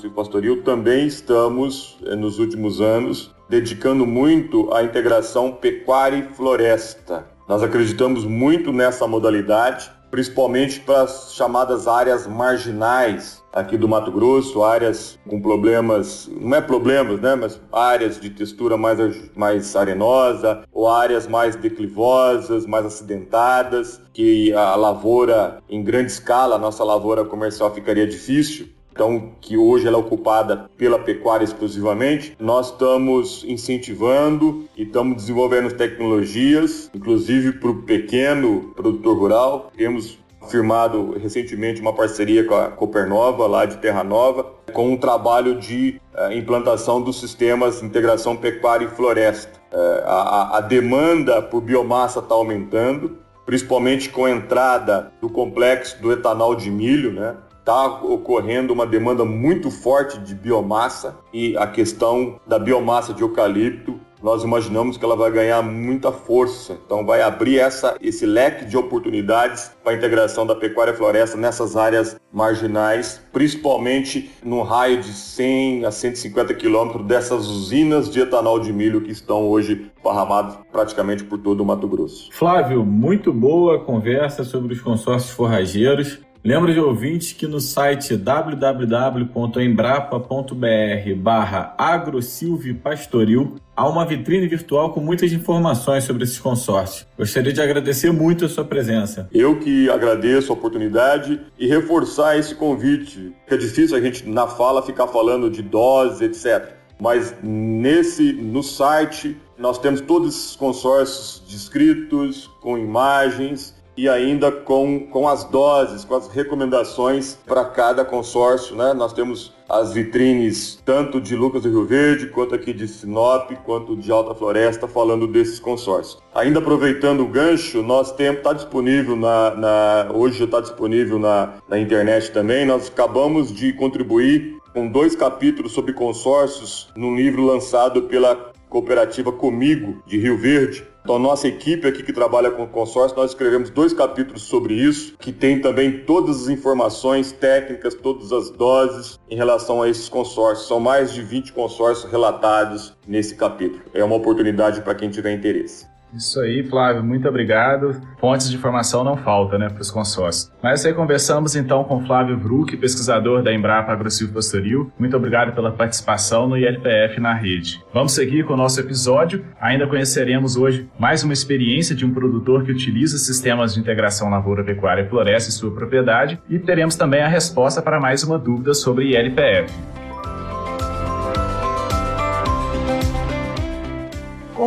Pastoril também estamos, é, nos últimos anos, dedicando muito à integração pecuária e floresta. Nós acreditamos muito nessa modalidade, principalmente para as chamadas áreas marginais aqui do Mato Grosso, áreas com problemas, não é problemas, né, mas áreas de textura mais, mais arenosa ou áreas mais declivosas, mais acidentadas, que a lavoura em grande escala, a nossa lavoura comercial ficaria difícil então que hoje ela é ocupada pela pecuária exclusivamente, nós estamos incentivando e estamos desenvolvendo tecnologias, inclusive para o pequeno produtor rural. Temos firmado recentemente uma parceria com a Copernova, lá de Terra Nova, com um trabalho de uh, implantação dos sistemas de integração pecuária e floresta. Uh, a, a demanda por biomassa está aumentando, principalmente com a entrada do complexo do etanol de milho, né? Está ocorrendo uma demanda muito forte de biomassa e a questão da biomassa de eucalipto nós imaginamos que ela vai ganhar muita força. Então vai abrir essa, esse leque de oportunidades para a integração da pecuária floresta nessas áreas marginais, principalmente no raio de 100 a 150 quilômetros dessas usinas de etanol de milho que estão hoje parramadas praticamente por todo o Mato Grosso. Flávio, muito boa conversa sobre os consórcios forrageiros. Lembro de ouvintes que no site www.embrapa.br barra agrosilvipastoril há uma vitrine virtual com muitas informações sobre esses consórcios. Gostaria de agradecer muito a sua presença. Eu que agradeço a oportunidade e reforçar esse convite, é difícil a gente na fala ficar falando de doses, etc. Mas nesse no site nós temos todos esses consórcios descritos com imagens e ainda com, com as doses, com as recomendações para cada consórcio. Né? Nós temos as vitrines tanto de Lucas do Rio Verde, quanto aqui de Sinop, quanto de Alta Floresta, falando desses consórcios. Ainda aproveitando o gancho, nós temos, está disponível na, na hoje está disponível na, na internet também, nós acabamos de contribuir com dois capítulos sobre consórcios num livro lançado pela cooperativa Comigo, de Rio Verde, então, nossa equipe aqui que trabalha com consórcio, nós escrevemos dois capítulos sobre isso, que tem também todas as informações técnicas, todas as doses em relação a esses consórcios. São mais de 20 consórcios relatados nesse capítulo. É uma oportunidade para quem tiver interesse. Isso aí, Flávio, muito obrigado. Fontes de informação não faltam, né, para os consórcios. Mas aí conversamos então com Flávio Bruck, pesquisador da Embrapa AgroSilvo Pastoril. Muito obrigado pela participação no ILPF na rede. Vamos seguir com o nosso episódio. Ainda conheceremos hoje mais uma experiência de um produtor que utiliza sistemas de integração lavoura, pecuária e floresta em sua propriedade e teremos também a resposta para mais uma dúvida sobre ILPF.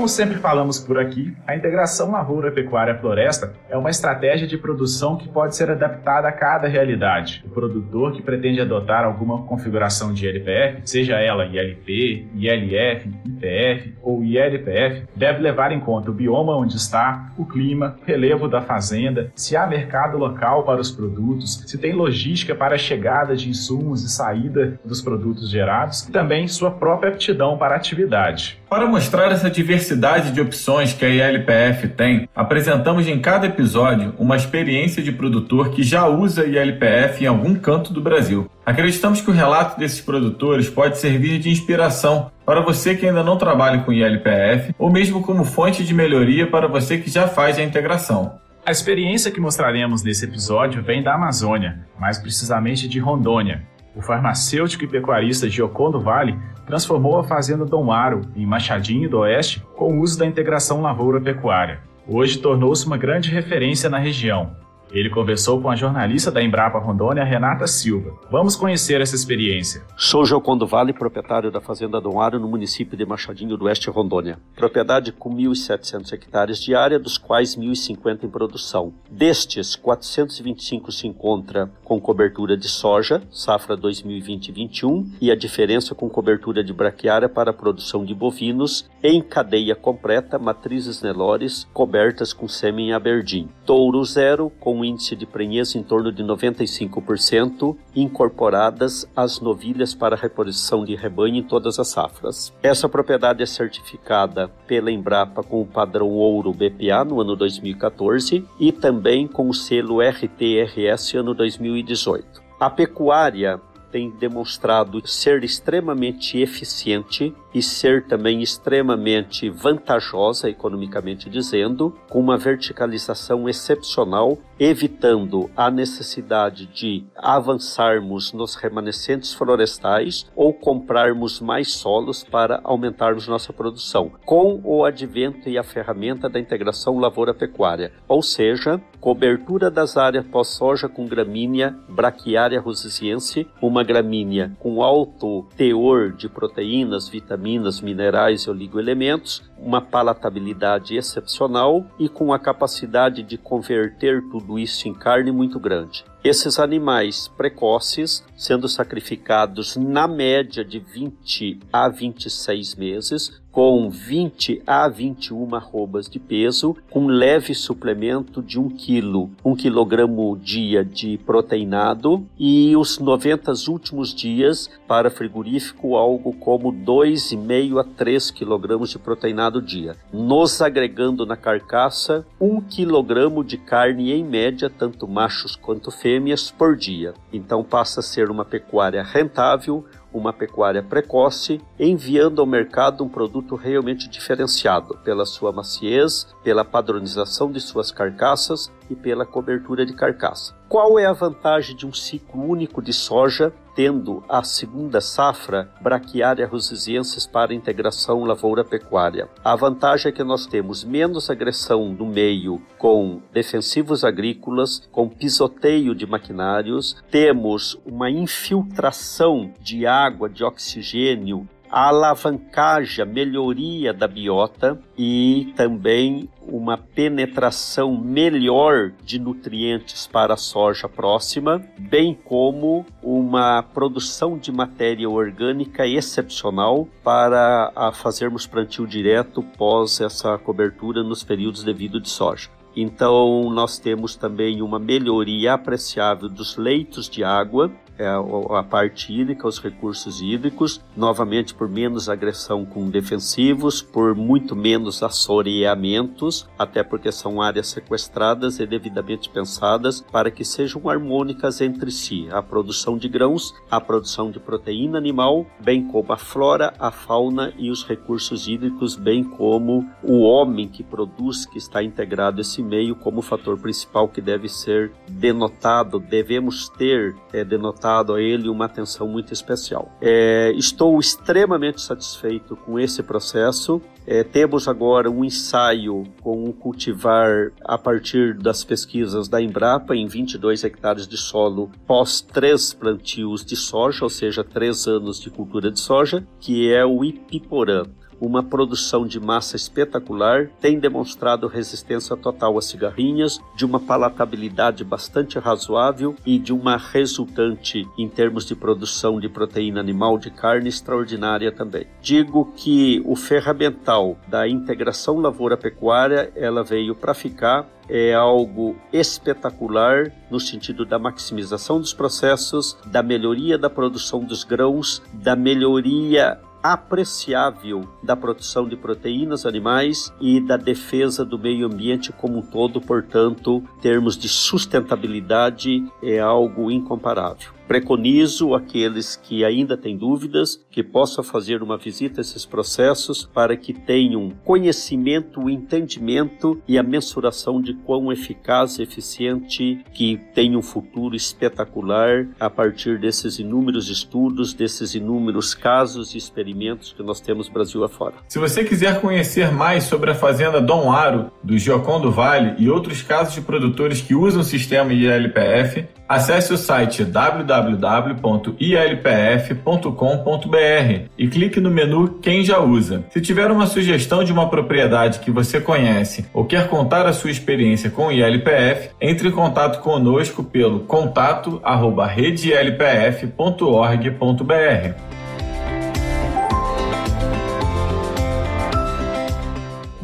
Como sempre falamos por aqui, a integração lavoura, pecuária, floresta é uma estratégia de produção que pode ser adaptada a cada realidade. O produtor que pretende adotar alguma configuração de ILPF, seja ela ILP, ILF, IPF ou ILPF, deve levar em conta o bioma onde está, o clima, relevo da fazenda, se há mercado local para os produtos, se tem logística para a chegada de insumos e saída dos produtos gerados e também sua própria aptidão para a atividade. Para mostrar essa diversidade de opções que a ILPF tem, apresentamos em cada episódio uma experiência de produtor que já usa ILPF em algum canto do Brasil. Acreditamos que o relato desses produtores pode servir de inspiração para você que ainda não trabalha com ILPF ou mesmo como fonte de melhoria para você que já faz a integração. A experiência que mostraremos nesse episódio vem da Amazônia, mais precisamente de Rondônia. O farmacêutico e pecuarista Giocondo Vale transformou a fazenda Dom Aro, em Machadinho do Oeste, com o uso da integração lavoura-pecuária. Hoje tornou-se uma grande referência na região. Ele conversou com a jornalista da Embrapa Rondônia, Renata Silva. Vamos conhecer essa experiência. Sou Jocondo Vale, proprietário da Fazenda Dom Ário, no município de Machadinho do Oeste, Rondônia. Propriedade com 1.700 hectares de área, dos quais 1.050 em produção. Destes, 425 se encontra com cobertura de soja, safra 2020-21, e a diferença com cobertura de braquiária para a produção de bovinos em cadeia completa, matrizes Nelores, cobertas com sêmen Aberdeen. Touro zero, com índice de prenhez em torno de 95%, incorporadas as novilhas para reposição de rebanho em todas as safras. Essa propriedade é certificada pela Embrapa com o padrão ouro BPA no ano 2014 e também com o selo RTRS ano 2018. A pecuária tem demonstrado ser extremamente eficiente e ser também extremamente vantajosa, economicamente dizendo, com uma verticalização excepcional, evitando a necessidade de avançarmos nos remanescentes florestais ou comprarmos mais solos para aumentarmos nossa produção, com o advento e a ferramenta da integração lavoura-pecuária, ou seja, cobertura das áreas pós-soja com gramínea braquiária rosisiense, uma gramínea com alto teor de proteínas, vitaminas, vitaminas, minerais e oligoelementos, uma palatabilidade excepcional e com a capacidade de converter tudo isso em carne muito grande. Esses animais precoces sendo sacrificados na média de 20 a 26 meses, com 20 a 21 arrobas de peso, com leve suplemento de 1 kg, 1 kg dia de proteinado e os 90 últimos dias para frigorífico algo como 2,5 a 3 kg de proteinado dia, nos agregando na carcaça 1 kg de carne em média, tanto machos quanto fêmeas, por dia. Então passa a ser uma pecuária rentável, uma pecuária precoce, enviando ao mercado um produto realmente diferenciado pela sua maciez, pela padronização de suas carcaças e pela cobertura de carcaça. Qual é a vantagem de um ciclo único de soja tendo a segunda safra braquiária rosisiensis para integração lavoura-pecuária? A vantagem é que nós temos menos agressão do meio com defensivos agrícolas, com pisoteio de maquinários, temos uma infiltração de água, de oxigênio a alavancagem, a melhoria da biota e também uma penetração melhor de nutrientes para a soja próxima, bem como uma produção de matéria orgânica excepcional para fazermos plantio direto pós essa cobertura nos períodos devido de soja. Então, nós temos também uma melhoria apreciável dos leitos de água, é a parte hídrica, os recursos hídricos, novamente por menos agressão com defensivos, por muito menos assoreamentos, até porque são áreas sequestradas e devidamente pensadas para que sejam harmônicas entre si, a produção de grãos, a produção de proteína animal, bem como a flora, a fauna e os recursos hídricos, bem como o homem que produz, que está integrado esse meio como fator principal que deve ser denotado, devemos ter é, denotado prestado a ele uma atenção muito especial. É, estou extremamente satisfeito com esse processo. É, temos agora um ensaio com o cultivar a partir das pesquisas da Embrapa em 22 hectares de solo pós três plantios de soja, ou seja, três anos de cultura de soja, que é o Ipiporã uma produção de massa espetacular, tem demonstrado resistência total às cigarrinhas, de uma palatabilidade bastante razoável e de uma resultante em termos de produção de proteína animal de carne extraordinária também. Digo que o ferramental da integração lavoura-pecuária, ela veio para ficar é algo espetacular no sentido da maximização dos processos, da melhoria da produção dos grãos, da melhoria apreciável da produção de proteínas animais e da defesa do meio ambiente como um todo, portanto, termos de sustentabilidade é algo incomparável. Preconizo aqueles que ainda têm dúvidas que possam fazer uma visita a esses processos para que tenham conhecimento, entendimento e a mensuração de quão eficaz e eficiente que tem um futuro espetacular a partir desses inúmeros estudos, desses inúmeros casos e experimentos que nós temos Brasil afora. Se você quiser conhecer mais sobre a fazenda Dom Aro, do Giocon do Vale e outros casos de produtores que usam o sistema ILPF, acesse o site www.ilpf.com.br e clique no menu Quem já usa. Se tiver uma sugestão de uma propriedade que você conhece ou quer contar a sua experiência com o ILPF, entre em contato conosco pelo contato@redelpf.org.br.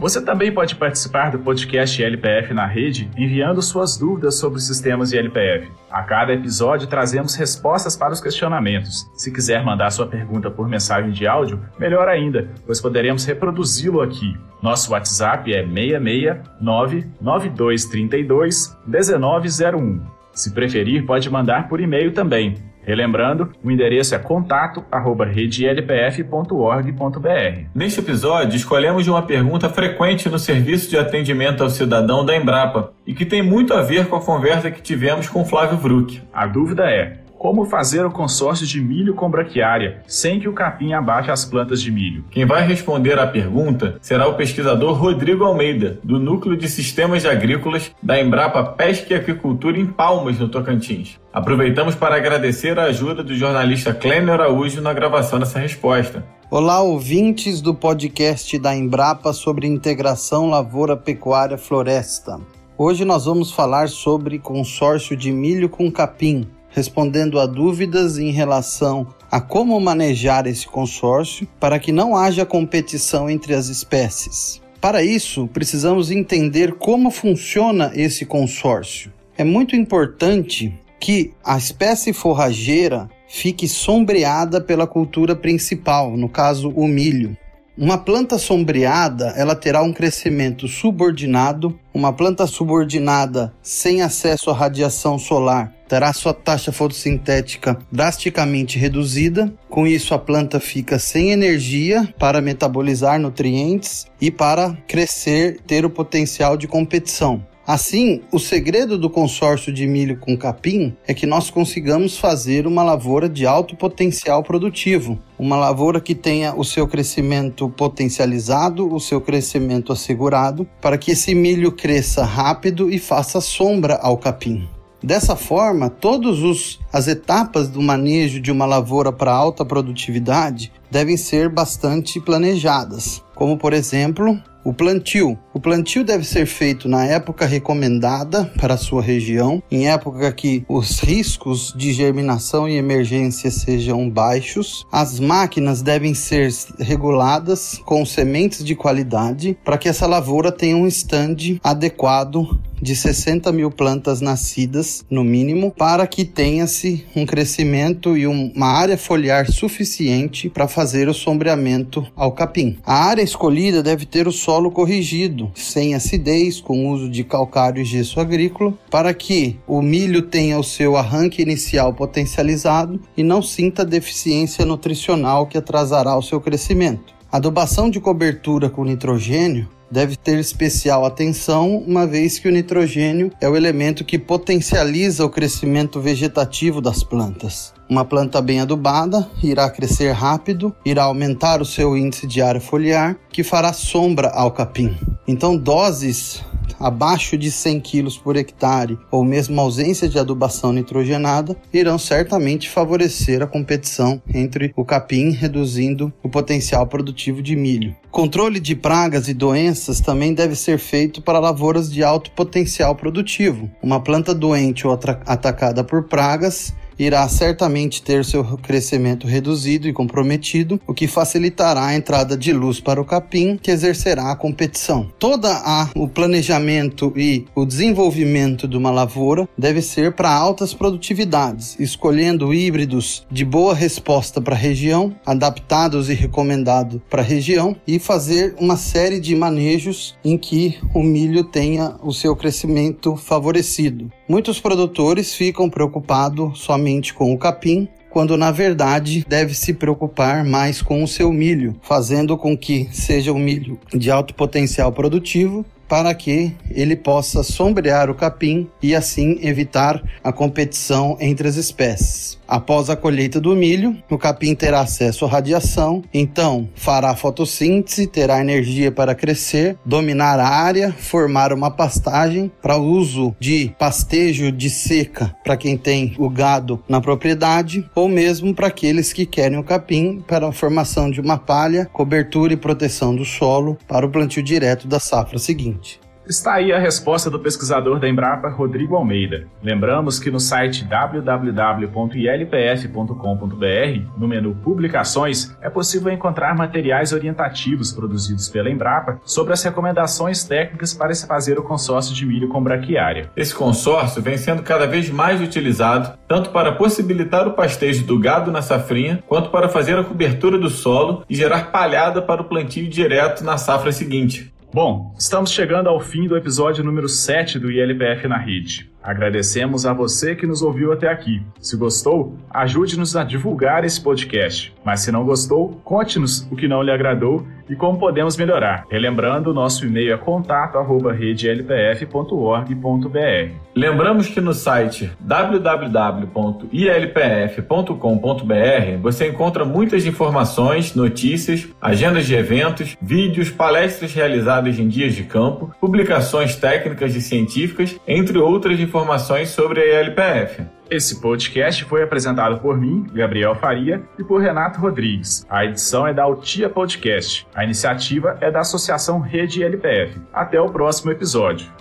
Você também pode participar do podcast LPF na rede enviando suas dúvidas sobre sistemas de LPF. A cada episódio trazemos respostas para os questionamentos. Se quiser mandar sua pergunta por mensagem de áudio, melhor ainda, pois poderemos reproduzi-lo aqui. Nosso WhatsApp é 669 9232 1901. Se preferir, pode mandar por e-mail também Relembrando, o endereço é contato@redelpf.org.br. Neste episódio, escolhemos uma pergunta frequente no serviço de atendimento ao cidadão da Embrapa e que tem muito a ver com a conversa que tivemos com Flávio Vruck. A dúvida é: como fazer o consórcio de milho com braquiária sem que o capim abaixe as plantas de milho? Quem vai responder à pergunta será o pesquisador Rodrigo Almeida, do Núcleo de Sistemas Agrícolas da Embrapa Pesca e Aquicultura em Palmas, no Tocantins. Aproveitamos para agradecer a ajuda do jornalista Clênio Araújo na gravação dessa resposta. Olá, ouvintes do podcast da Embrapa sobre integração lavoura-pecuária floresta. Hoje nós vamos falar sobre consórcio de milho com capim, respondendo a dúvidas em relação a como manejar esse consórcio para que não haja competição entre as espécies. Para isso, precisamos entender como funciona esse consórcio. É muito importante que a espécie forrageira fique sombreada pela cultura principal, no caso o milho. Uma planta sombreada, ela terá um crescimento subordinado. Uma planta subordinada sem acesso à radiação solar terá sua taxa fotossintética drasticamente reduzida. Com isso, a planta fica sem energia para metabolizar nutrientes e para crescer, ter o potencial de competição. Assim, o segredo do consórcio de milho com capim é que nós consigamos fazer uma lavoura de alto potencial produtivo, uma lavoura que tenha o seu crescimento potencializado, o seu crescimento assegurado, para que esse milho cresça rápido e faça sombra ao capim. Dessa forma, todas as etapas do manejo de uma lavoura para alta produtividade devem ser bastante planejadas, como por exemplo o plantio. O plantio deve ser feito na época recomendada para a sua região, em época que os riscos de germinação e emergência sejam baixos. As máquinas devem ser reguladas com sementes de qualidade para que essa lavoura tenha um stand adequado de 60 mil plantas nascidas, no mínimo, para que tenha-se um crescimento e uma área foliar suficiente para fazer o sombreamento ao capim. A área escolhida deve ter o solo corrigido, sem acidez, com uso de calcário e gesso agrícola, para que o milho tenha o seu arranque inicial potencializado e não sinta deficiência nutricional que atrasará o seu crescimento. Adubação de cobertura com nitrogênio deve ter especial atenção, uma vez que o nitrogênio é o elemento que potencializa o crescimento vegetativo das plantas. Uma planta bem adubada irá crescer rápido, irá aumentar o seu índice de área foliar, que fará sombra ao capim. Então, doses abaixo de 100 kg por hectare ou mesmo ausência de adubação nitrogenada irão certamente favorecer a competição entre o capim, reduzindo o potencial produtivo de milho. Controle de pragas e doenças também deve ser feito para lavouras de alto potencial produtivo. Uma planta doente ou atacada por pragas irá certamente ter seu crescimento reduzido e comprometido, o que facilitará a entrada de luz para o capim, que exercerá a competição. Todo o planejamento e o desenvolvimento de uma lavoura deve ser para altas produtividades, escolhendo híbridos de boa resposta para a região, adaptados e recomendados para a região, e fazer uma série de manejos em que o milho tenha o seu crescimento favorecido. Muitos produtores ficam preocupados somente somente com o capim, quando na verdade deve se preocupar mais com o seu milho, fazendo com que seja um milho de alto potencial produtivo para que ele possa sombrear o capim e assim evitar a competição entre as espécies. Após a colheita do milho, o capim terá acesso à radiação, então fará fotossíntese, terá energia para crescer, dominar a área, formar uma pastagem para uso de pastejo de seca para quem tem o gado na propriedade, ou mesmo para aqueles que querem o capim para a formação de uma palha, cobertura e proteção do solo para o plantio direto da safra seguinte. Está aí a resposta do pesquisador da Embrapa, Rodrigo Almeida. Lembramos que no site www.ilpf.com.br, no menu Publicações, é possível encontrar materiais orientativos produzidos pela Embrapa sobre as recomendações técnicas para se fazer o consórcio de milho com braquiária. Esse consórcio vem sendo cada vez mais utilizado tanto para possibilitar o pastejo do gado na safrinha, quanto para fazer a cobertura do solo e gerar palhada para o plantio direto na safra seguinte. Bom, estamos chegando ao fim do episódio número 7 do ILPF na rede. Agradecemos a você que nos ouviu até aqui. Se gostou, ajude-nos a divulgar esse podcast. Mas se não gostou, conte-nos o que não lhe agradou e como podemos melhorar. Relembrando, nosso e-mail é contato@redelpf.org.br. Lembramos que no site www.ilpf.com.br você encontra muitas informações, notícias, agendas de eventos, vídeos, palestras realizadas em dias de campo, publicações técnicas e científicas, entre outras informações informações sobre a ELPF. Esse podcast foi apresentado por mim, Gabriel Faria, e por Renato Rodrigues. A edição é da Altia Podcast. A iniciativa é da Associação Rede LPF. Até o próximo episódio.